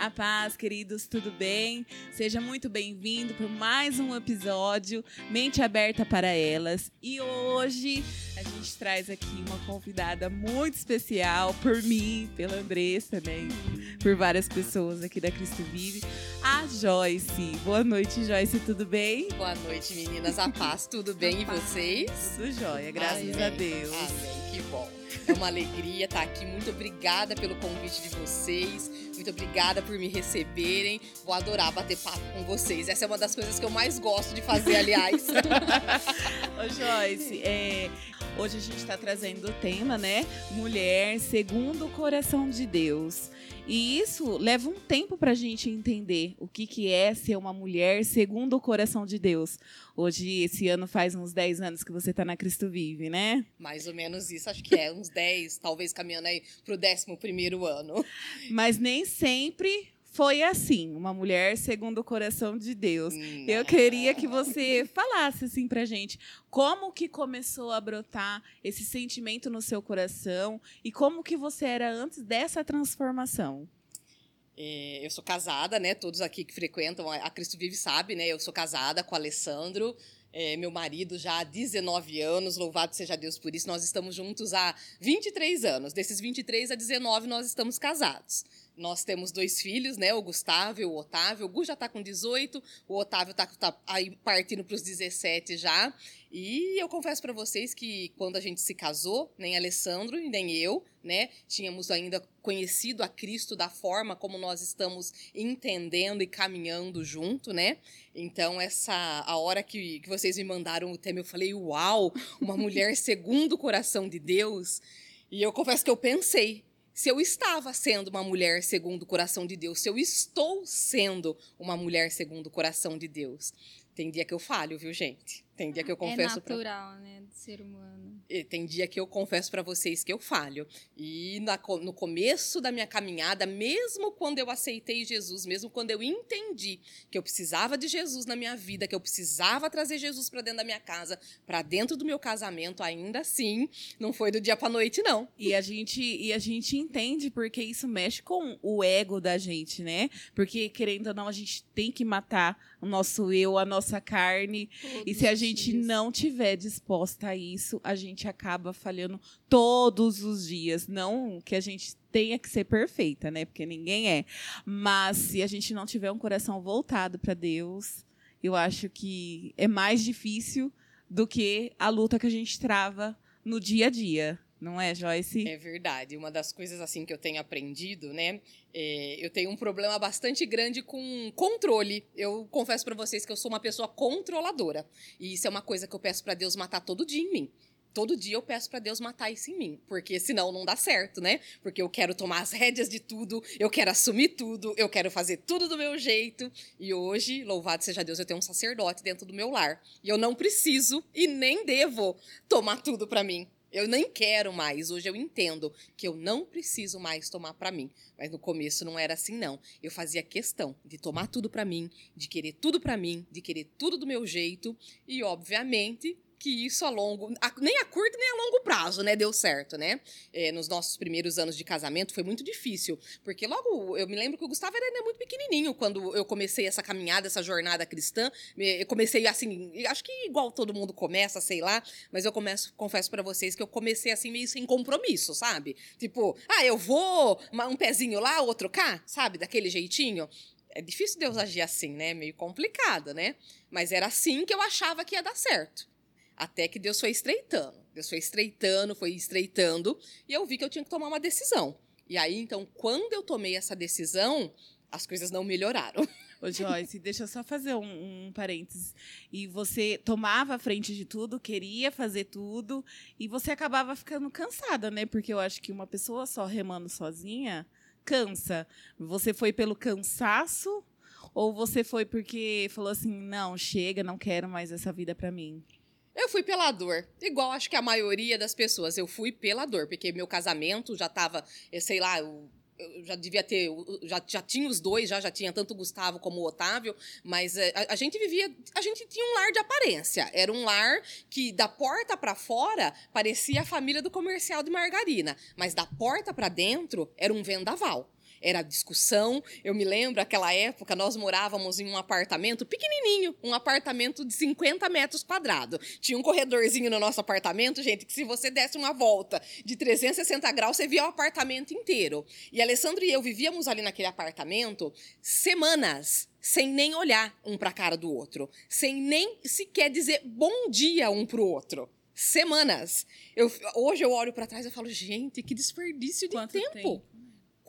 A paz, queridos, tudo bem? Seja muito bem-vindo para mais um episódio Mente Aberta para Elas. E hoje a gente traz aqui uma convidada muito especial por mim, pela Andressa, né? Por várias pessoas aqui da Cristo Vive, a Joyce. Boa noite, Joyce, tudo bem? Boa noite, meninas. A paz, tudo bem? e vocês? Tudo jóia, graças a Deus. Amém, que bom. É uma alegria estar aqui. Muito obrigada pelo convite de vocês. Muito obrigada por me receberem. Vou adorar bater papo com vocês. Essa é uma das coisas que eu mais gosto de fazer, aliás. Ô, Joyce, é, hoje a gente está trazendo o tema, né? Mulher segundo o coração de Deus. E isso leva um tempo para a gente entender o que, que é ser uma mulher segundo o coração de Deus. Hoje, esse ano faz uns 10 anos que você está na Cristo Vive, né? Mais ou menos isso, acho que é uns 10, talvez caminhando aí para o 11 ano. Mas nem sempre foi assim, uma mulher segundo o coração de Deus. Não. Eu queria que você falasse assim pra gente, como que começou a brotar esse sentimento no seu coração e como que você era antes dessa transformação? É, eu sou casada, né? Todos aqui que frequentam a Cristo Vive sabe, né? Eu sou casada com o Alessandro. É, meu marido já há 19 anos, louvado seja Deus por isso. Nós estamos juntos há 23 anos. Desses 23 a 19, nós estamos casados. Nós temos dois filhos, né? O Gustavo e o Otávio. O Gu já está com 18, o Otávio está tá aí partindo para os 17 já. E eu confesso para vocês que quando a gente se casou, nem Alessandro e nem eu, né, tínhamos ainda conhecido a Cristo da forma como nós estamos entendendo e caminhando junto, né? Então essa a hora que, que vocês me mandaram o tema, eu falei, uau, uma mulher segundo o coração de Deus. E eu confesso que eu pensei, se eu estava sendo uma mulher segundo o coração de Deus, se eu estou sendo uma mulher segundo o coração de Deus. Tem dia que eu falho, viu, gente? Tem dia que eu é confesso. É natural, pra... né, do ser humano. Tem dia que eu confesso para vocês que eu falho. E na, no começo da minha caminhada, mesmo quando eu aceitei Jesus, mesmo quando eu entendi que eu precisava de Jesus na minha vida, que eu precisava trazer Jesus para dentro da minha casa, para dentro do meu casamento, ainda assim, não foi do dia para noite, não. E a gente e a gente entende porque isso mexe com o ego da gente, né? Porque querendo ou não, a gente tem que matar o nosso eu, a nossa carne. e se a gente gente não tiver disposta a isso, a gente acaba falhando todos os dias. Não que a gente tenha que ser perfeita, né? Porque ninguém é. Mas se a gente não tiver um coração voltado para Deus, eu acho que é mais difícil do que a luta que a gente trava no dia a dia. Não é, Joyce? É verdade. Uma das coisas assim que eu tenho aprendido, né? É, eu tenho um problema bastante grande com controle. Eu confesso para vocês que eu sou uma pessoa controladora. E isso é uma coisa que eu peço para Deus matar todo dia em mim todo dia eu peço para Deus matar isso em mim, porque senão não dá certo, né? Porque eu quero tomar as rédeas de tudo, eu quero assumir tudo, eu quero fazer tudo do meu jeito. E hoje, louvado seja Deus, eu tenho um sacerdote dentro do meu lar. E eu não preciso e nem devo tomar tudo para mim. Eu nem quero mais. Hoje eu entendo que eu não preciso mais tomar para mim. Mas no começo não era assim não. Eu fazia questão de tomar tudo para mim, de querer tudo para mim, de querer tudo do meu jeito e obviamente que isso a longo, a, nem a curto nem a longo prazo, né, deu certo, né? É, nos nossos primeiros anos de casamento foi muito difícil, porque logo eu me lembro que o Gustavo era ainda muito pequenininho quando eu comecei essa caminhada, essa jornada cristã. Eu comecei assim, acho que igual todo mundo começa, sei lá, mas eu começo, confesso para vocês que eu comecei assim meio sem compromisso, sabe? Tipo, ah, eu vou um pezinho lá, outro cá, sabe? Daquele jeitinho. É difícil Deus agir assim, né? Meio complicado, né? Mas era assim que eu achava que ia dar certo. Até que Deus foi estreitando. Deus foi estreitando, foi estreitando, e eu vi que eu tinha que tomar uma decisão. E aí, então, quando eu tomei essa decisão, as coisas não melhoraram. Ô, Joyce, deixa eu só fazer um, um parênteses. E você tomava a frente de tudo, queria fazer tudo, e você acabava ficando cansada, né? Porque eu acho que uma pessoa só remando sozinha cansa. Você foi pelo cansaço ou você foi porque falou assim: não, chega, não quero mais essa vida para mim? Eu fui pela dor. Igual acho que a maioria das pessoas. Eu fui pela dor, porque meu casamento já tava, sei lá, eu, eu já devia ter. Já, já tinha os dois, já, já tinha tanto o Gustavo como o Otávio, mas eh, a, a gente vivia. A gente tinha um lar de aparência. Era um lar que, da porta para fora, parecia a família do comercial de margarina. Mas da porta para dentro, era um vendaval. Era discussão. Eu me lembro, aquela época, nós morávamos em um apartamento pequenininho, um apartamento de 50 metros quadrados. Tinha um corredorzinho no nosso apartamento, gente, que se você desse uma volta de 360 graus, você via o apartamento inteiro. E Alessandro e eu vivíamos ali naquele apartamento semanas sem nem olhar um para a cara do outro, sem nem sequer dizer bom dia um para o outro. Semanas. Eu, hoje eu olho para trás e falo, gente, que desperdício de Quanto tempo. tempo?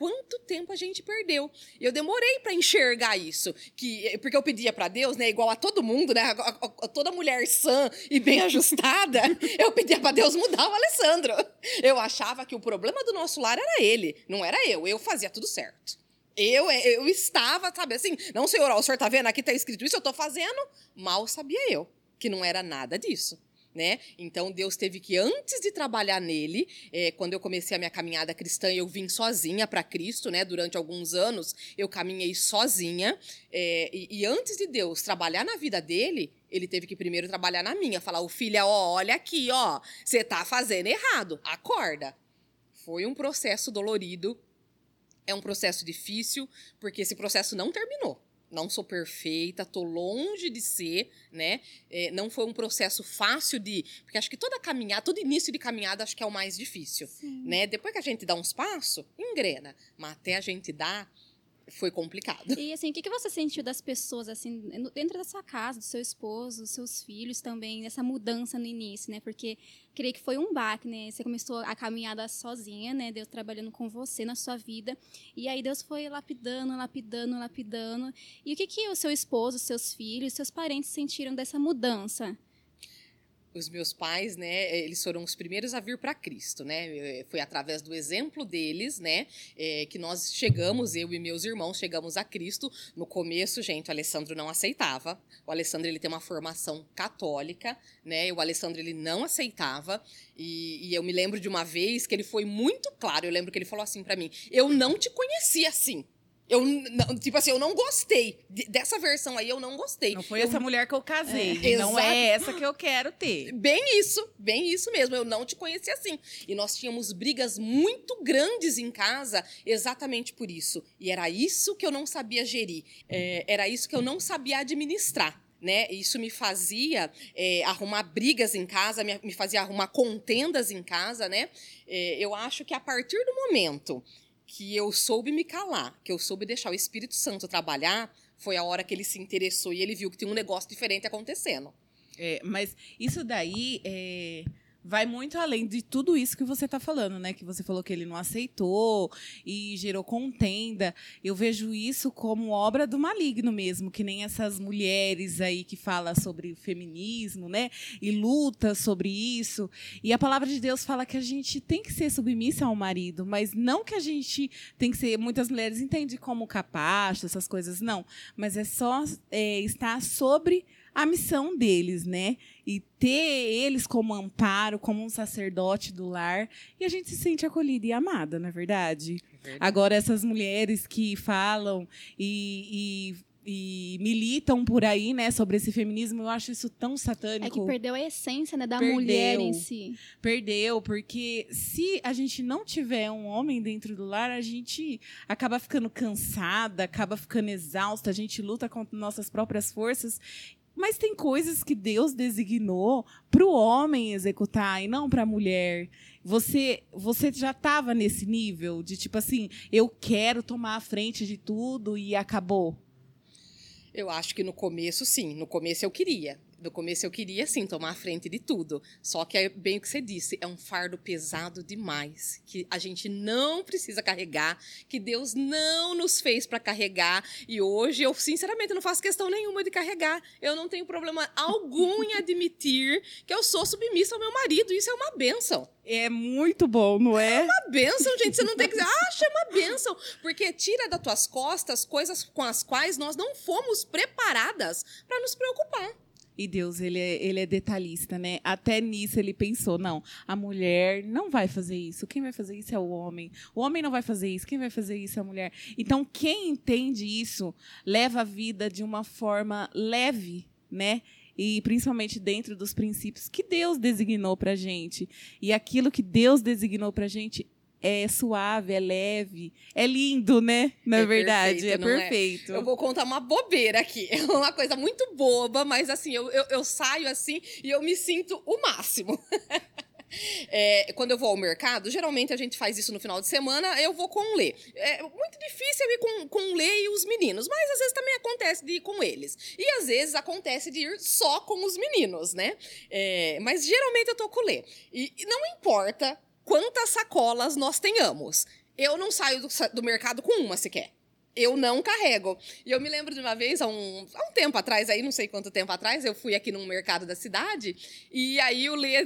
Quanto tempo a gente perdeu? Eu demorei para enxergar isso, que porque eu pedia para Deus, né, igual a todo mundo, né, a, a, a toda mulher sã e bem ajustada, eu pedia para Deus mudar o Alessandro. Eu achava que o problema do nosso lar era ele, não era eu. Eu fazia tudo certo. Eu, eu estava, sabe assim, não, senhor, ó, o senhor tá vendo? Aqui tá escrito isso, eu tô fazendo. Mal sabia eu que não era nada disso. Né? Então Deus teve que antes de trabalhar nele, é, quando eu comecei a minha caminhada cristã, eu vim sozinha para Cristo, né? Durante alguns anos eu caminhei sozinha é, e, e, antes de Deus trabalhar na vida dele, ele teve que primeiro trabalhar na minha, falar: "O filha, ó, olha aqui, ó, você tá fazendo errado, acorda". Foi um processo dolorido, é um processo difícil, porque esse processo não terminou não sou perfeita, tô longe de ser, né? É, não foi um processo fácil de, porque acho que toda caminhada, todo início de caminhada, acho que é o mais difícil, Sim. né? Depois que a gente dá uns passos, engrena, mas até a gente dar foi complicado. E assim, o que, você sentiu das pessoas, assim, dentro da sua casa, do seu esposo, dos seus filhos também, nessa mudança no início, né? Porque creio que foi um baque, né? Você começou a caminhada sozinha, né? Deus trabalhando com você na sua vida. E aí Deus foi lapidando, lapidando, lapidando. E o que, que o seu esposo, seus filhos, seus parentes sentiram dessa mudança? Os meus pais, né, eles foram os primeiros a vir para Cristo, né? Eh, Foi através do exemplo deles, né, eh, que nós chegamos, eu e meus irmãos chegamos a Cristo. No começo, gente, o Alessandro não aceitava. O Alessandro ele tem uma formação católica, né? O Alessandro ele não aceitava. E, e eu me lembro de uma vez que ele foi muito claro. Eu lembro que ele falou assim para mim: "Eu não te conhecia assim." Eu, não- tipo assim, eu não gostei. De- dessa versão aí, eu não gostei. Não foi Eu essa mulher que eu casei. É, não exato. é essa que eu quero ter. Bem isso, bem isso mesmo. Eu não te conhecia assim. E nós tínhamos brigas muito grandes em casa exatamente por isso. E era isso que eu não sabia gerir. É, era isso que eu não sabia administrar. Né? Isso me fazia é, arrumar brigas em casa, me, me fazia arrumar contendas em casa, né? É, eu acho que a partir do momento que eu soube me calar, que eu soube deixar o Espírito Santo trabalhar, foi a hora que ele se interessou e ele viu que tinha um negócio diferente acontecendo. É, mas isso daí é, vai muito além de tudo isso que você está falando, né? Que você falou que ele não aceitou e gerou contenda. Eu vejo isso como obra do maligno mesmo, que nem essas mulheres aí que falam sobre o feminismo, né? E luta sobre isso. E a palavra de Deus fala que a gente tem que ser submissa ao marido, mas não que a gente tem que ser. Muitas mulheres entendem como capacho, essas coisas, não. Mas é só é, estar sobre a missão deles, né? E ter eles como amparo, como um sacerdote do lar. E a gente se sente acolhida e amada, não é verdade? Agora, essas mulheres que falam e, e- e militam por aí, né, sobre esse feminismo, eu acho isso tão É satânico. que perdeu a essência né, da Perdeu. mulher em si. Perdeu, porque se a gente não tiver um homem dentro do lar, a gente acaba ficando cansada, acaba ficando exausta, a gente luta contra nossas próprias forças. Mas tem coisas que Deus designou para o homem executar e não para a mulher. Você, você já estava nesse nível de tipo assim, eu quero tomar a frente de tudo e acabou. Eu acho que no começo, sim. No começo eu queria. No começo eu queria, sim, tomar a frente de tudo. Só que é bem o que você disse, é um fardo pesado demais, que a gente não precisa carregar, que Deus não nos fez para carregar. E hoje eu, sinceramente, não faço questão nenhuma de carregar. Eu não tenho problema algum em admitir que eu sou submissa ao meu marido. Isso é uma bênção. É muito bom, não é? uma bênção, gente. Você não tem que dizer, acha uma bênção. Porque tira das tuas costas coisas com as quais nós não fomos preparadas para nos preocupar. E Deus, ele é, ele é detalhista, né? Até nisso ele pensou, não, a mulher não vai fazer isso. Quem vai fazer isso é o homem. O homem não vai fazer isso. Quem vai fazer isso é a mulher. Então, quem entende isso, leva a vida de uma forma leve, né? E principalmente dentro dos princípios que Deus designou pra gente. E aquilo que Deus designou pra gente é suave, é leve, é lindo, né? Na É verdade, perfeito, é é? perfeito. Eu vou contar uma bobeira aqui. É uma coisa muito boba, mas assim, eu, eu, eu saio assim e eu me sinto o máximo. É, quando eu vou ao mercado, geralmente a gente faz isso no final de semana, eu vou com o Lê. É muito difícil eu ir com, com o Lê e os meninos, mas às vezes também acontece de ir com eles. E às vezes acontece de ir só com os meninos, né? É, mas geralmente eu tô com o Lê. E, e não importa quantas sacolas nós tenhamos. Eu não saio do, do mercado com uma sequer. Eu não carrego. E eu me lembro de uma vez, há um, há um tempo atrás, aí, não sei quanto tempo atrás, eu fui aqui num mercado da cidade, e aí o Lê,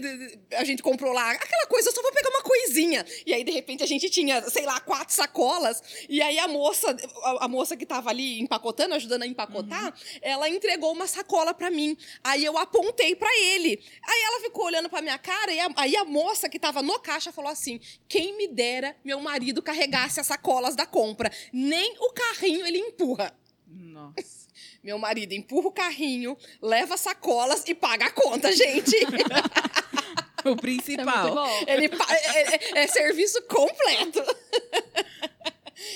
a gente comprou lá aquela coisa, eu só vou pegar uma coisinha. E aí, de repente, a gente tinha, sei lá, quatro sacolas, e aí a moça, a, a moça que tava ali empacotando, ajudando a empacotar, ela entregou uma sacola para mim. Aí eu apontei para ele. Aí ela ficou olhando pra minha cara, e a- aí a moça que tava no caixa falou assim: quem me dera meu marido carregasse as sacolas da compra. Nem o carrinho ele empurra. Nossa. Meu marido empurra o carrinho, leva sacolas e paga a conta, gente. o é principal. bom. Ele pa- é, é- é serviço completo.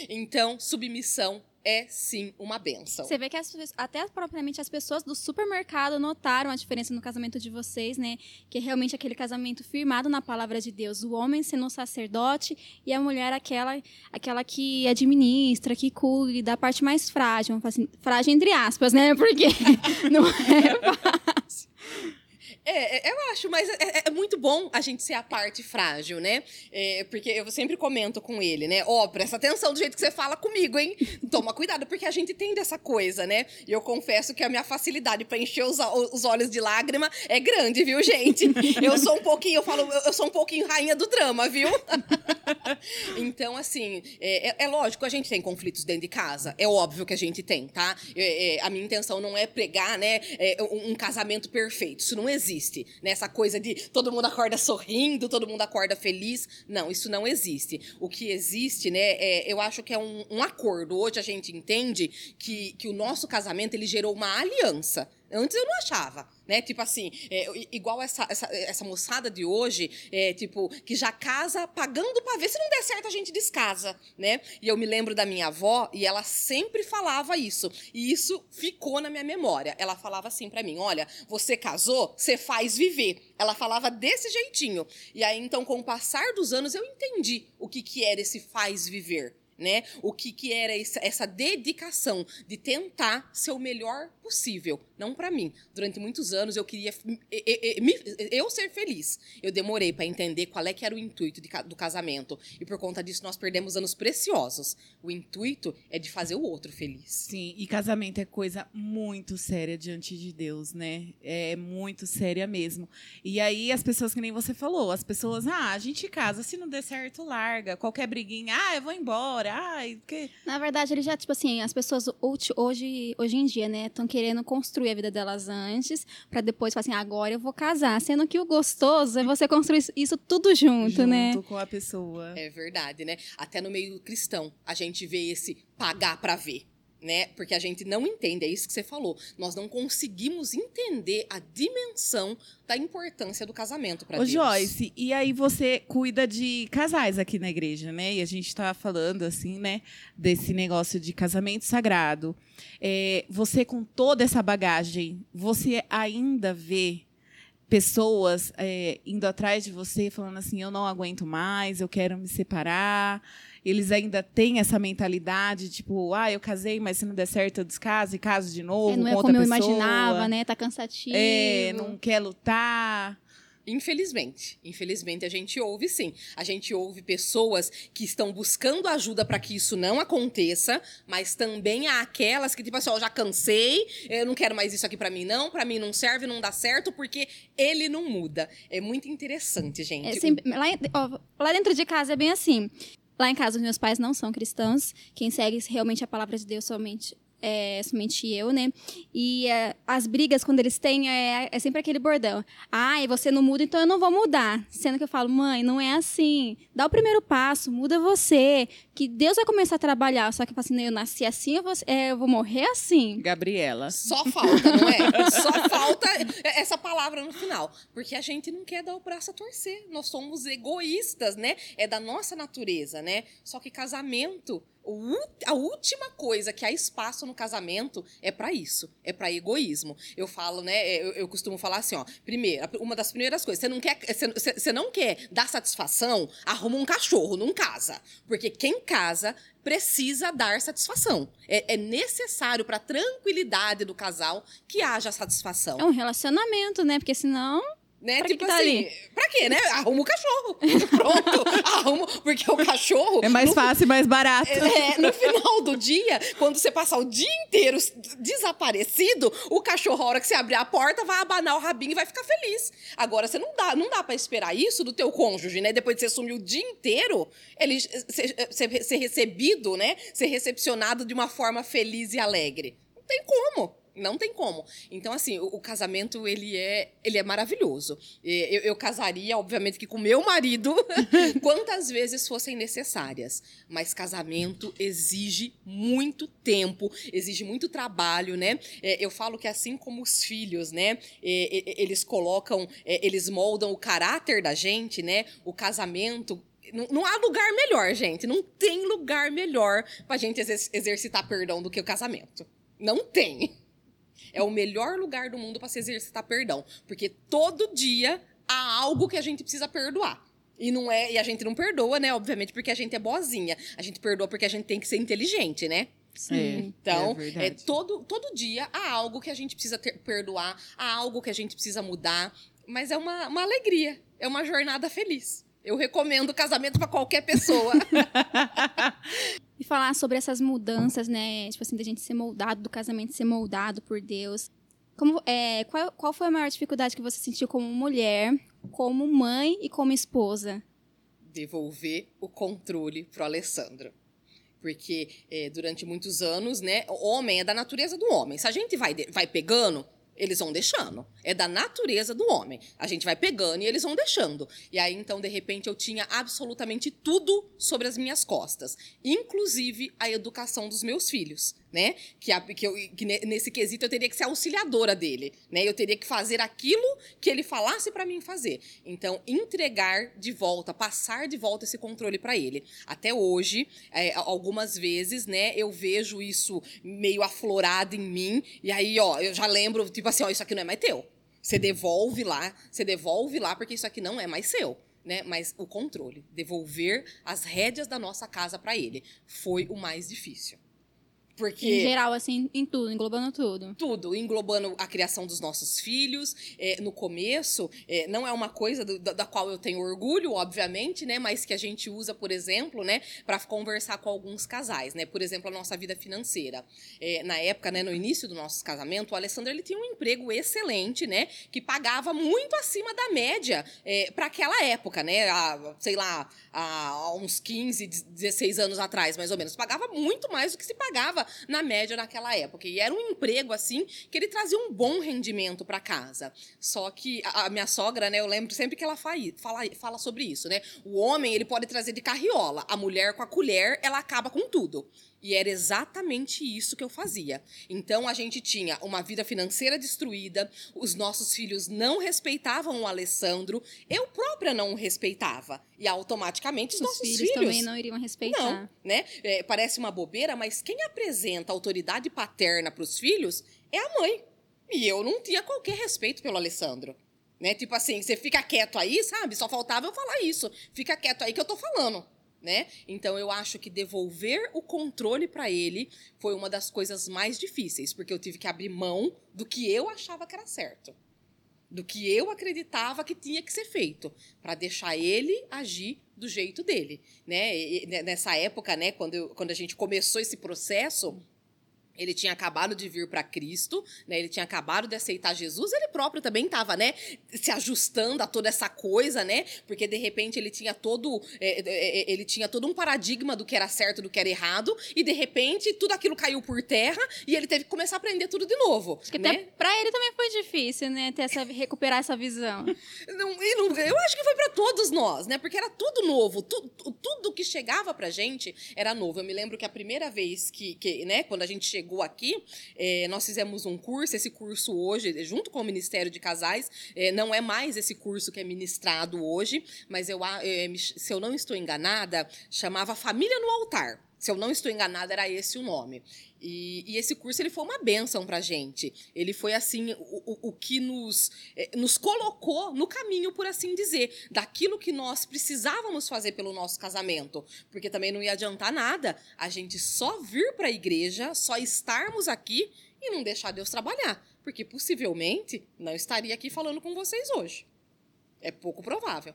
Então, submissão é sim uma benção. Você vê que as até propriamente as pessoas do supermercado notaram a diferença no casamento de vocês, né? Que é realmente aquele casamento firmado na palavra de Deus. O homem sendo um sacerdote e a mulher aquela, aquela que administra, que cuida da parte mais frágil. Assim, frágil entre aspas, né? Porque não é fácil. É, é, eu acho, mas é, é muito bom a gente ser a parte frágil, né? É, porque eu sempre comento com ele, né? Ó, presta atenção do jeito que você fala comigo, hein? Toma cuidado, porque a gente tem dessa coisa, né? E eu confesso que a minha facilidade pra encher os, os olhos de lágrima é grande, viu, gente? Eu sou um pouquinho, eu falo, eu sou um pouquinho rainha do drama, viu? Então, assim, é, é- é lógico, a gente tem conflitos dentro de casa. É óbvio que a gente tem, tá? É, é, a minha intenção não é pregar, né, é, um, um casamento perfeito. Isso não existe. Né? Essa coisa de todo mundo acorda sorrindo, todo mundo acorda feliz. Não, isso não existe. O que existe, né, é, eu acho que é um, um acordo. Hoje a gente entende que, que o nosso casamento ele gerou uma aliança. Antes eu não achava, né? Tipo assim, é, igual essa, essa, essa moçada de hoje, é, tipo, que já casa pagando pra ver. Se não der certo, a gente descasa, né? E eu me lembro da minha avó e ela sempre falava isso. E isso ficou na minha memória. Ela falava assim pra mim: olha, você casou, você faz viver. Ela falava desse jeitinho. E aí, então, com o passar dos anos, eu entendi o que, que era esse faz viver né? O que, que era essa, essa dedicação de tentar ser o melhor possível, não para mim. Durante muitos anos eu queria eu ser feliz. Eu demorei para entender qual é que era o intuito de do casamento e por conta disso nós perdemos anos preciosos. O intuito é de fazer o outro feliz. Sim, e casamento é coisa muito séria diante de Deus, né? É muito séria mesmo. E aí, as pessoas, que nem você falou, as pessoas, ah, a gente casa, se não der certo, larga. Qualquer briguinha, ah, eu vou embora. Ai, que... Na verdade, ele já, tipo assim, as pessoas hoje, hoje, em dia, né, estão querendo construir a vida delas antes, pra depois falar assim, agora eu vou casar. Sendo que o gostoso é você construir isso- tudo junto, junto né? com a pessoa. É verdade, né? Até no meio cristão a gente vê esse pagar para ver. Né? Porque a gente não entende, é isso que você falou. Nós não conseguimos entender a dimensão da importância do casamento para Ô, Deus. Joyce, e aí você cuida de casais aqui na igreja, né? E a gente tá falando, assim, né, desse negócio de casamento sagrado. É, você, com toda essa bagagem, você ainda vê pessoas é, indo atrás de você, falando assim: eu não aguento mais, eu quero me separar. Eles ainda têm essa mentalidade, tipo, ah, eu casei, mas se não der certo, eu descaso e caso de novo. É, não é como eu pessoa. imaginava, né? Tá cansativo. É, não quer lutar. Infelizmente, infelizmente a gente ouve sim. A gente ouve pessoas que estão buscando ajuda para que isso não aconteça, mas também há aquelas que tipo assim, ó, já cansei, eu não quero mais isso aqui para mim não, para mim não serve, não dá certo porque ele não muda. É muito interessante, gente. É sempre- lá, ó, lá dentro de casa é bem assim. Lá em casa, os meus pais não são cristãos. Quem segue realmente a palavra de Deus somente é, somente eu, né? E é, as brigas, quando eles têm, é, é sempre aquele bordão. Ai, você não muda, então eu não vou mudar. Sendo que eu falo, mãe, não é assim. Dá o primeiro passo, muda você. Que Deus vai começar a trabalhar. Só que eu falo assim, eu nasci assim, eu vou, é, eu vou morrer assim. Gabriela. Só falta, não é? Só falta essa palavra no final. Porque a gente não quer dar o braço a torcer. Nós somos egoístas, né? É da nossa natureza, né? Só que casamento a última coisa que há espaço no casamento é para isso, é para egoísmo. Eu falo, né? É, eu, eu, costumo falar assim, ó. Primeiro, uma das primeiras coisas, você não quer, você, você não quer dar satisfação, arruma um cachorro, não casa, porque quem casa precisa dar satisfação. É, é necessário para tranquilidade do casal que haja satisfação. É um relacionamento, né? Porque senão né? Pra tipo que tá assim, ali? pra quê, né? Arruma o cachorro. Pronto, arruma. Porque o cachorro. É mais no, fácil e mais barato. É, no final do dia, quando você passar o dia inteiro desaparecido, o cachorro, a hora que você abrir a porta, vai abanar o rabinho e vai ficar feliz. Agora, você não dá, não dá pra esperar isso do teu cônjuge, né? Depois de você sumir o dia inteiro, ele ser, ser, ser recebido, né? Ser recepcionado de uma forma feliz e alegre. Não tem como. Não tem como. Então, assim, o, o, casamento, ele é, ele é maravilhoso. Eu, eu casaria, obviamente, que com meu marido, quantas vezes fossem necessárias. Mas casamento exige muito tempo, exige muito trabalho, né? É, eu falo que assim como os filhos, né? Eles colocam, é, eles moldam o caráter da gente, né? O casamento não, há lugar melhor, gente. Não tem lugar melhor pra gente exercitar perdão do que o casamento. Não tem. É o melhor lugar do mundo para se exercitar perdão, porque todo dia há algo que a gente precisa perdoar. E não é, e a gente não perdoa, né, obviamente, porque a gente é boazinha. A gente perdoa porque a gente tem que ser inteligente, né? Sim. É, então, é, é, todo, todo dia há algo que a gente precisa ter, perdoar, há algo que a gente precisa mudar, mas é uma, uma alegria, é uma jornada feliz. Eu recomendo casamento para qualquer pessoa. e falar sobre essas mudanças, né? Tipo assim, da gente ser moldado, do casamento ser moldado por Deus. Como, é, qual, qual foi a maior dificuldade que você sentiu como mulher, como mãe e como esposa? Devolver o controle pro Alessandro porque é, durante muitos anos, né, homem é da natureza do homem. Se a gente vai, vai pegando, eles vão deixando. É da natureza do homem. A gente vai pegando e eles vão deixando. E aí, então, de repente, eu tinha absolutamente tudo sobre as minhas costas, inclusive a educação dos meus filhos né? Que, a, que, eu, que, nesse quesito eu teria que ser auxiliadora dele, né? Eu teria que fazer aquilo que ele falasse para mim fazer. Então, entregar de volta, passar de volta esse controle para ele. Até hoje, é, algumas vezes, né? Eu vejo isso meio aflorado em mim e aí, ó, eu já lembro, tipo assim, ó, isso aqui não é mais teu. Você devolve lá, você devolve lá porque isso aqui não é mais seu. Né? Mas o controle, devolver as rédeas da nossa casa para ele, foi o mais difícil. Porque... Em geral, assim, em tudo, englobando tudo. Tudo, englobando a criação dos nossos filhos. É, no começo, é, não é uma coisa do, da, da, qual eu tenho orgulho, obviamente, né? Mas que a gente usa, por exemplo, né? Para conversar com alguns casais, né? Por exemplo, a nossa vida financeira. É, na época, né? No início do nosso casamento, o Alessandro ele tinha um emprego excelente, né? Que pagava muito acima da média é, para aquela época, né? A, sei lá, há uns 15, 16 anos atrás, mais ou menos. Pagava muito mais do que se pagava na média naquela época. E era um emprego, assim, que ele trazia um bom rendimento para casa. Só que a, minha sogra, né, eu lembro sempre que ela fala, fala, fala sobre isso, né? O homem, ele pode trazer de carriola. A mulher, com a colher, ela acaba com tudo. E era exatamente isso que eu fazia. Então a gente tinha uma vida financeira destruída, os nossos filhos não respeitavam o Alessandro, eu própria não o respeitava. E automaticamente os, os nossos filhos, filhos, também não iriam respeitar. Não, né? É, parece uma bobeira, mas quem apresenta autoridade paterna para os filhos é a mãe. E eu não tinha qualquer respeito pelo Alessandro. Né? Tipo assim, você fica quieto aí, sabe? Só faltava eu falar isso. Fica quieto aí que eu tô falando né? Então eu acho que devolver o controle para ele foi uma das coisas mais difíceis, porque eu tive que abrir mão do que eu achava que era certo, do que eu acreditava que tinha que ser feito, para deixar ele agir do jeito dele, né? E nessa época, né, quando, eu, quando a gente começou esse processo, Ele tinha acabado de vir para Cristo, né? Ele tinha acabado de aceitar Jesus. Ele próprio também estava, né? Se ajustando a toda essa coisa, né? Porque de repente ele tinha todo, é, é, é ele tinha todo um paradigma do que era certo, do que era errado, e de repente tudo aquilo caiu por terra e ele teve que começar a aprender tudo de novo. Acho que né? até para ele também foi difícil, né? Ter essa, recuperar essa visão. não, não, eu acho que todos nós, né? Porque era tudo novo, tu, tudo que chegava para gente era novo. Eu me lembro que a primeira vez que, que né? Quando a gente chegou chegou aqui, é, nós fizemos um curso. Esse curso hoje, junto com o Ministério de Casais, é, não é mais esse curso que é ministrado hoje, mas eu, é, se eu não estou enganada, chamava Família no Altar. Se eu não estou enganada, era esse o nome. E, e, esse curso ele foi uma benção para gente. Ele foi assim o, o, o que nos, eh, nos colocou no caminho, por assim dizer, daquilo que nós precisávamos fazer pelo nosso casamento, porque também não ia adiantar nada a gente só vir para a igreja, só estarmos aqui e não deixar Deus trabalhar, porque possivelmente não estaria aqui falando com vocês hoje. É pouco provável.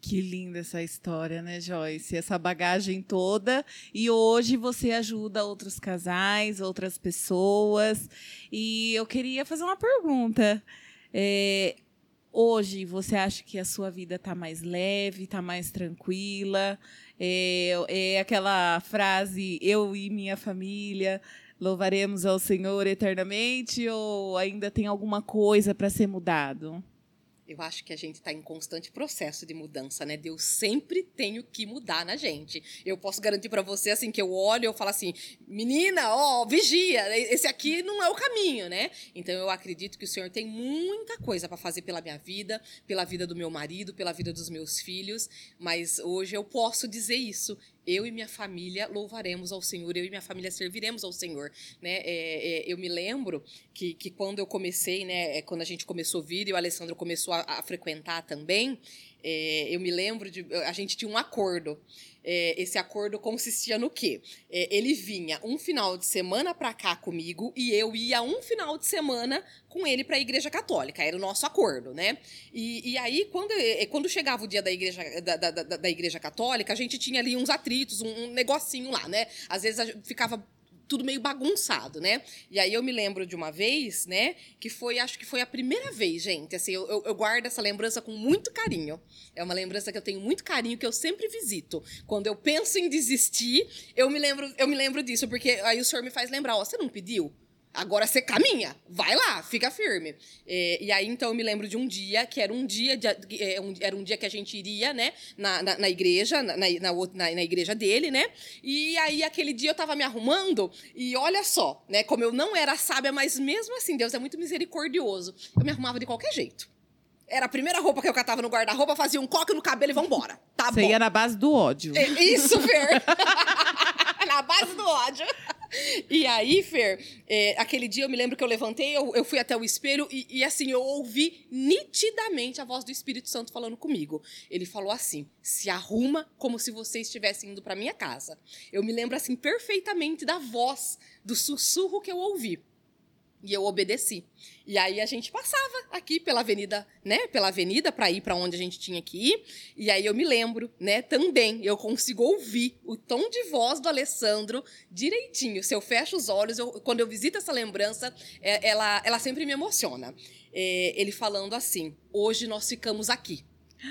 Que linda essa história, né, Joyce? Essa bagagem toda. E hoje você ajuda outros casais, outras pessoas. E eu queria fazer uma pergunta. É, hoje você acha que a sua vida está mais leve, está mais tranquila? É, é aquela frase, eu e minha família louvaremos ao Senhor eternamente? Ou ainda tem alguma coisa para ser mudado? Eu acho que a gente está em constante processo de mudança, né? Deus sempre tem o que mudar na gente. Eu posso garantir para você, assim, que eu olho e eu falo assim, menina, ó, vigia, esse aqui não é o caminho, né? Então eu acredito que o Senhor tem muita coisa para fazer pela minha vida, pela vida do meu marido, pela vida dos meus filhos, mas hoje eu posso dizer isso eu e minha família louvaremos ao Senhor, eu e minha família serviremos ao Senhor, né? É, é, eu me lembro que, que quando eu comecei, né, é, quando a gente começou a vir e o Alessandro começou a, a frequentar também, é, eu me lembro de a gente tinha um acordo. É, esse acordo consistia no quê? É, ele vinha um final de semana para cá comigo e eu ia um final de semana com ele para a Igreja Católica. Era o nosso acordo, né? E, e aí, quando, é, quando chegava o dia da Igreja, da, da, da, da Igreja Católica, a gente tinha ali uns atritos, um, um negocinho lá, né? Às vezes ficava tudo meio bagunçado, né? E aí eu me lembro de uma vez, né? Que foi, acho que foi a primeira vez, gente. Assim, eu, eu, eu, guardo essa lembrança com muito carinho. É uma lembrança que eu tenho muito carinho, que eu sempre visito. Quando eu penso em desistir, eu me lembro, eu me lembro disso, porque aí o senhor me faz lembrar, ó, você não pediu? Agora você caminha, vai lá, fica firme. É, e aí, então, eu me lembro de um dia, que era um dia, de, é, um, era um dia que a gente iria, né, na, na, na igreja, na, na, na, igreja dele, né? E aí, aquele dia eu tava me arrumando, e olha só, né, como eu não era sábia, mas mesmo assim, Deus é muito misericordioso. Eu me arrumava de qualquer jeito. Era a primeira roupa que eu catava no guarda-roupa, fazia um coque no cabelo e vambora. Tá Você bom. ia na base do ódio. É, isso, Fer. na base do ódio. E aí, Fer, é, aquele dia eu me lembro que eu levantei, eu, eu fui até o espelho e, e, assim, eu ouvi nitidamente a voz do Espírito Santo falando comigo. Ele falou assim: se arruma como se você estivesse indo para minha casa. Eu me lembro assim perfeitamente da voz, do sussurro que eu ouvi. E eu obedeci. E aí a gente passava aqui pela avenida, né? Pela avenida para ir para onde a gente tinha que ir. E aí eu me lembro, né? Também eu consigo ouvir o tom de voz do Alessandro direitinho. Se eu fecho os olhos, eu, quando eu visito essa lembrança, é, ela, ela sempre me emociona. É, ele falando assim: hoje nós ficamos aqui.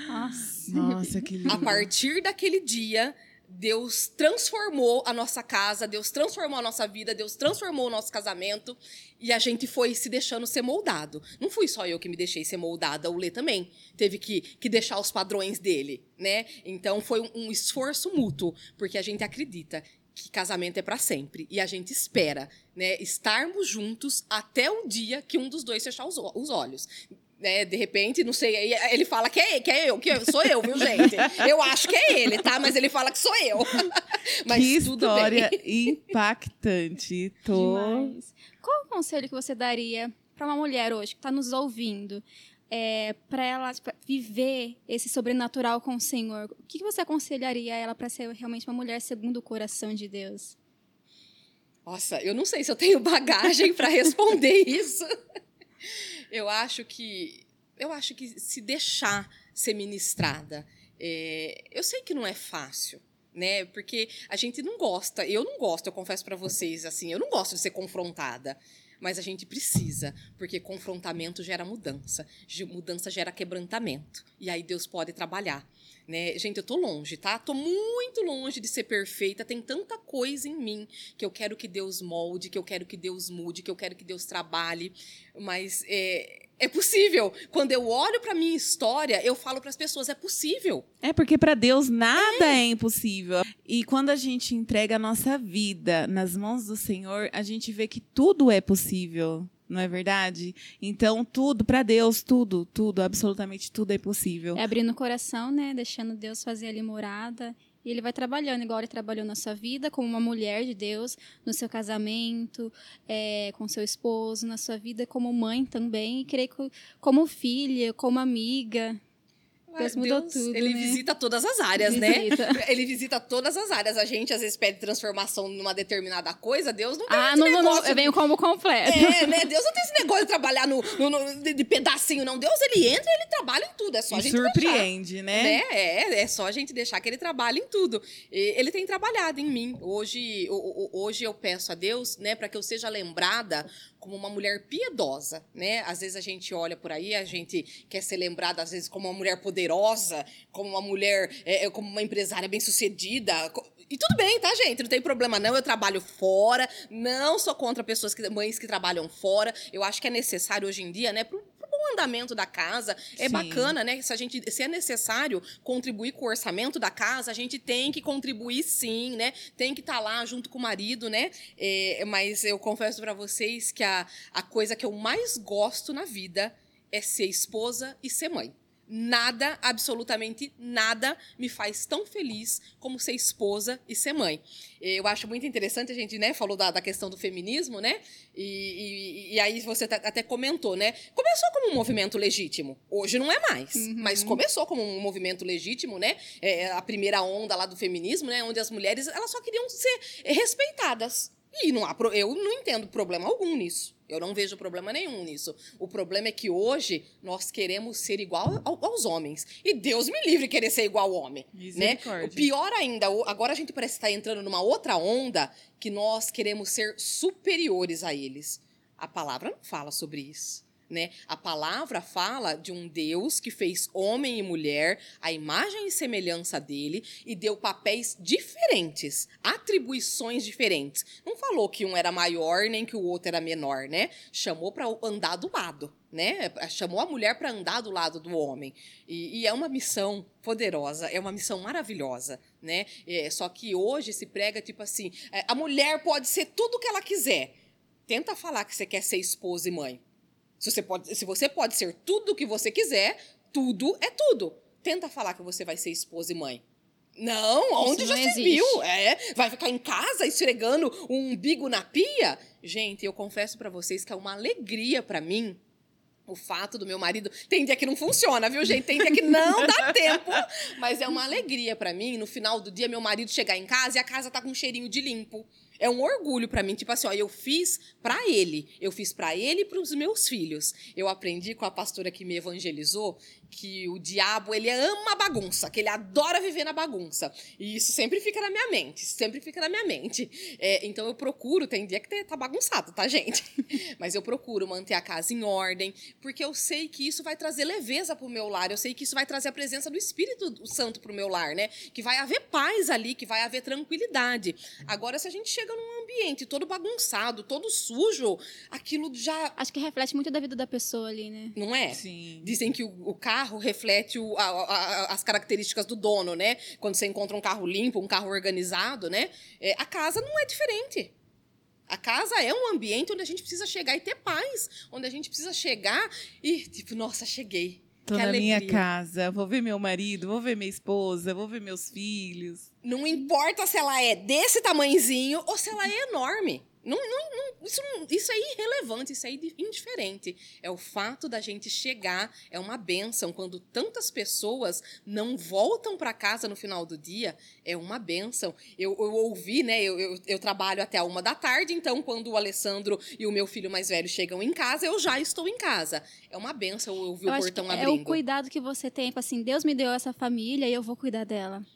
Nossa, Nossa que lindo. A partir daquele dia, Deus transformou a nossa casa, Deus transformou a nossa vida, Deus transformou o nosso casamento e a gente foi se deixando ser moldado. Não fui só eu que me deixei ser moldada, o Lê também teve que, que deixar os padrões dele, né? Então foi um, um esforço mútuo, porque a gente acredita que casamento é para sempre e a gente espera, né, estarmos juntos até o dia que um dos dois fechar os, os olhos né, de repente, não sei, ele fala que é, que é eu, que sou eu, viu, gente? Eu acho que é ele, tá? Mas ele fala que sou eu. Mas que história impactante. Tô... Demais. Qual o conselho que você daria para uma mulher hoje que está nos ouvindo? É, para ela tipo, viver esse sobrenatural com o Senhor, o que você aconselharia ela para ser realmente uma mulher segundo o coração de Deus? Nossa, eu não sei se eu tenho bagagem para responder isso. Eu acho que eu acho que se deixar ser ministrada, é, eu sei que não é fácil, né? Porque a gente não gosta, eu não gosto, eu confesso para vocês, assim, eu não gosto de ser confrontada. Mas a gente precisa, porque confrontamento gera mudança, mudança gera quebrantamento. E aí Deus pode trabalhar. Né? Gente, eu tô longe, tá? Tô muito longe de ser perfeita. Tem tanta coisa em mim que eu quero que Deus molde, que eu quero que Deus mude, que eu quero que Deus trabalhe. Mas é, é possível. Quando eu olho para minha história, eu falo para as pessoas: é possível. É porque para Deus nada é. é. impossível. E quando a gente entrega a nossa vida nas mãos do Senhor, a gente vê que tudo é possível não é verdade? Então, tudo para Deus, tudo, tudo, absolutamente tudo é possível. É abrindo o coração, né? Deixando Deus fazer ali morada. E ele vai trabalhando, igual ele trabalhou na sua vida, como uma mulher de Deus, no seu casamento, é, com seu esposo, na sua vida como mãe também, e creio que como filha, como amiga. Deus mudou Deus, tudo. Ele né? visita todas as áreas, né? visita. né? Ele visita todas as áreas. A gente às vezes pede transformação numa determinada coisa, Deus não tem ah, não, negócio. Não, eu venho como completo. É, né? Deus não tem esse negócio de trabalhar no, no, no de, de, pedacinho, não. Deus, ele entra e ele trabalha em tudo. É só e a gente surpreende, deixar, né? né? É, é só a gente deixar que ele trabalhe em tudo. E ele tem trabalhado em mim. Hoje, hoje eu peço a Deus, né, para que eu seja lembrada como uma mulher piedosa, né? Às vezes a gente olha por aí, a gente quer ser lembrada às vezes como uma mulher poderosa, como uma mulher, é, é como uma empresária bem-sucedida. E tudo bem, tá, gente? Não tem problema não. Eu trabalho fora, não sou contra pessoas que mães que trabalham fora. Eu acho que é necessário hoje em dia, né, bom andamento da casa. É Sim. bacana, né? Se a gente, se é necessário contribuir com o orçamento da casa, a gente tem que contribuir sim, né? Tem que estar tá lá junto com o marido, né? É, mas eu confesso para vocês que a, a coisa que eu mais gosto na vida é ser esposa e ser mãe. Nada, absolutamente nada, me faz tão feliz como ser esposa e ser mãe. Eu acho muito interessante, a gente né, falou da, da questão do feminismo, né? E, e, e aí você até comentou, né? Começou como um movimento legítimo. Hoje não é mais, uhum. mas começou como um movimento legítimo, né? É, a primeira onda lá do feminismo, né? Onde as mulheres elas só queriam ser respeitadas. E não há, eu não entendo problema algum nisso. Eu não vejo problema nenhum nisso. O problema é que hoje nós queremos ser igual aos homens. E Deus me livre querer ser igual ao homem. Né? O pior ainda, agora a gente parece estar entrando numa outra onda que nós queremos ser superiores a eles. A palavra não fala sobre isso. Né? A palavra fala de um Deus que fez homem e mulher, a imagem e semelhança dele, e deu papéis diferentes, atribuições diferentes. Não falou que um era maior nem que o outro era menor, né? Chamou para andar do lado, né? Chamou a mulher para andar do lado do homem. E, e, é uma missão poderosa, é uma missão maravilhosa, né? É, só que hoje se prega tipo assim: é, a mulher pode ser tudo o que ela quiser. Tenta falar que você quer ser esposa e mãe. Se você pode, se você pode ser tudo o que você quiser, tudo é tudo. Tenta falar que você vai ser esposa e mãe. Não, onde Isso já não se viu? É, vai ficar em casa esfregando um umbigo na pia? Gente, eu confesso para vocês que é uma alegria para mim o fato do meu marido. Tem dia que não funciona, viu, gente? Tem dia que não dá tempo. Mas é uma alegria para mim, no final do dia, meu marido chegar em casa e a casa tá com um cheirinho de limpo. É um orgulho para mim, tipo assim, ó, eu fiz para ele, eu fiz para ele e para os meus filhos. Eu aprendi com a pastora que me evangelizou que o diabo ele ama a bagunça, que ele adora viver na bagunça. E isso sempre fica na minha mente, sempre fica na minha mente. É, então eu procuro, tem dia que tá bagunçado, tá, gente? Mas eu procuro manter a casa em ordem, porque eu sei que isso vai trazer leveza pro meu lar, eu sei que isso vai trazer a presença do Espírito Santo pro meu lar, né? Que vai haver paz ali, que vai haver tranquilidade. Agora, se a gente chega num ambiente todo bagunçado, todo sujo, aquilo já. Acho que reflete muito da vida da pessoa ali, né? Não é? Sim. Dizem que o, o carro carro reflete o, a, a, as características do dono, né? Quando você encontra um carro limpo, um carro organizado, né? É, a casa não é diferente. A casa é um ambiente onde a gente precisa chegar e ter paz, onde a gente precisa chegar e, tipo, nossa, cheguei. Tô que na alegria. minha casa, vou ver meu marido, vou ver minha esposa, vou ver meus filhos. Não importa se ela é desse tamanhozinho ou se ela é enorme. Não, não, não, isso, isso é irrelevante, isso é indiferente. É o fato da gente chegar, é uma benção. Quando tantas pessoas não voltam para casa no final do dia, é uma benção. Eu, eu ouvi, né? Eu, eu, eu, trabalho até a uma da tarde, então quando o Alessandro e o meu filho mais velho chegam em casa, eu já estou em casa. É uma benção eu ouvir o portão abrindo. É o cuidado que você tem, tipo assim, Deus me deu essa família e eu vou cuidar dela.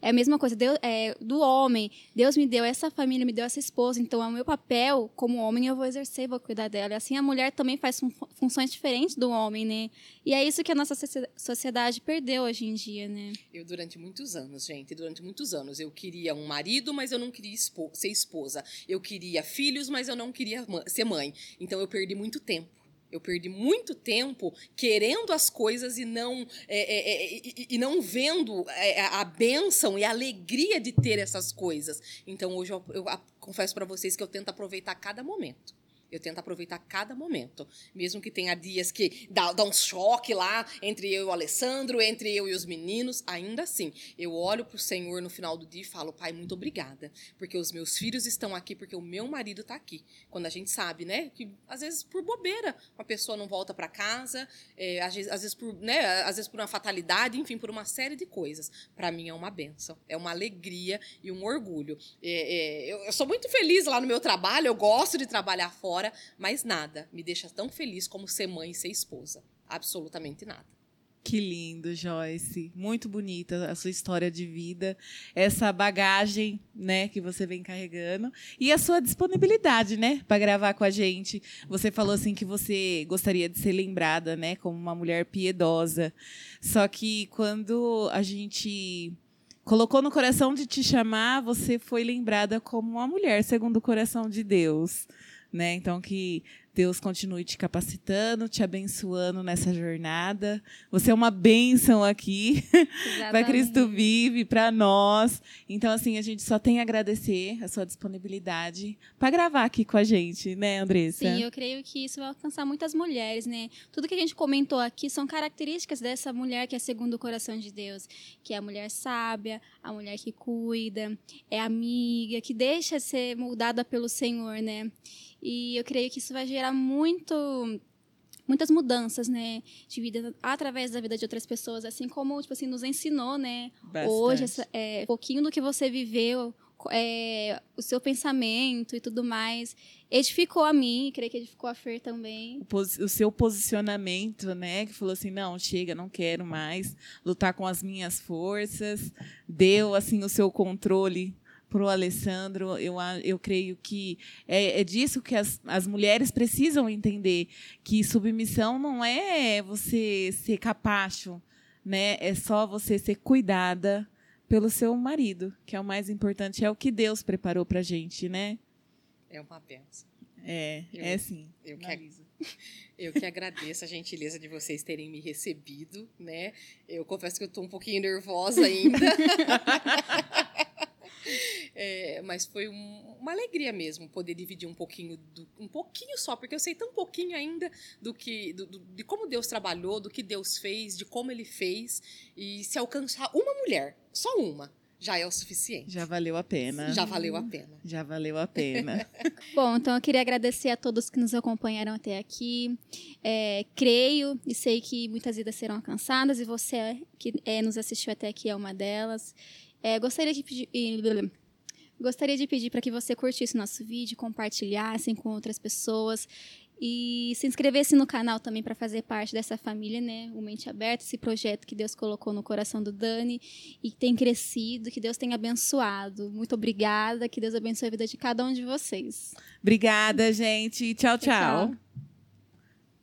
É a mesma coisa Deus, é, do homem. Deus me deu essa família, me deu essa esposa. Então, é o meu papel como homem, eu vou exercer, vou cuidar dela. E assim, a mulher também faz fun funções diferentes do homem, né? E é isso que a nossa sociedade perdeu hoje em dia, né? Eu, durante muitos anos, gente, durante muitos anos, eu queria um marido, mas eu não queria ser esposa. Eu queria filhos, mas eu não queria ser mãe. Então, eu perdi muito tempo eu perdi muito tempo querendo as coisas e não, é, é, é, e, e, não vendo é, a bênção e a alegria de ter essas coisas. Então, hoje eu, eu confesso para vocês que eu tento aproveitar cada momento. Eu tento aproveitar cada momento. Mesmo que tenha dias que dá, dá um choque lá entre eu e o Alessandro, entre eu e os meninos, ainda assim, eu olho para o Senhor no final do dia e falo, Pai, muito obrigada. Porque os meus filhos estão aqui, porque o meu marido está aqui. Quando a gente sabe, né, que às vezes por bobeira uma pessoa não volta para casa, é, às, vezes, às, vezes por, né, às vezes por uma fatalidade, enfim, por uma série de coisas. Para mim é uma benção, é uma alegria e um orgulho. É, é, eu, eu sou muito feliz lá no meu trabalho, eu gosto de trabalhar fora mas nada me deixa tão feliz como ser mãe e ser esposa. Absolutamente nada. Que lindo, Joyce. Muito bonita a sua história de vida, essa bagagem, né, que você vem carregando e a sua disponibilidade, né, para gravar com a gente. Você falou assim que você gostaria de ser lembrada, né, como uma mulher piedosa. Só que quando a gente colocou no coração de te chamar, você foi lembrada como uma mulher segundo o coração de Deus né? Então que Deus continue te capacitando, te abençoando nessa jornada. Você é uma bênção aqui para Cristo Vive, para nós. Então, assim, a gente só tem a agradecer a sua disponibilidade para gravar aqui com a gente, né, Andressa? Sim, eu creio que isso vai alcançar muitas mulheres, né? Tudo que a gente comentou aqui são características dessa mulher que é segundo o coração de Deus, que é a mulher sábia, a mulher que cuida, é amiga, que deixa ser moldada pelo Senhor, né? E eu creio que isso vai gerar muito muitas mudanças, né, de vida através da vida de outras pessoas, assim como tipo assim nos ensinou, né, Bastante. hoje essa, é, um pouquinho do que você viveu, é, o seu pensamento e tudo mais edificou a mim, creio que edificou a Fer também. O, o, seu posicionamento, né, que falou assim, não, chega, não quero mais lutar com as minhas forças, deu assim o seu controle para o Alessandro, eu, eu creio que é, é disso que as, as mulheres precisam entender, que submissão não é você ser capacho, né? é só você ser cuidada pelo seu marido, que é o mais importante, é o que Deus preparou para a gente, né? É uma benção. É, eu, é sim. Eu que, eu que agradeço a gentileza de vocês terem me recebido, né? Eu confesso que eu estou um pouquinho nervosa ainda. É, mas foi um, uma alegria mesmo poder dividir um pouquinho, do, um pouquinho só, porque eu sei tão pouquinho ainda do que, do, do, de como Deus trabalhou, do que Deus fez, de como Ele fez. E se alcançar uma mulher, só uma, já é o suficiente. Já valeu a pena. Já valeu a pena. Já valeu a pena. Bom, então eu queria agradecer a todos que nos acompanharam até aqui. É, creio e sei que muitas vidas serão alcançadas e você que é, nos assistiu até aqui é uma delas. É, gostaria de pedir. Gostaria de pedir para que você curtisse nosso vídeo, compartilhasse com outras pessoas e se inscrevesse no canal também para fazer parte dessa família, né? O Mente Aberta, esse projeto que Deus colocou no coração do Dani e que tem crescido, que Deus tem abençoado. Muito obrigada, que Deus abençoe a vida de cada um de vocês. Obrigada, gente. tchau. tchau. tchau.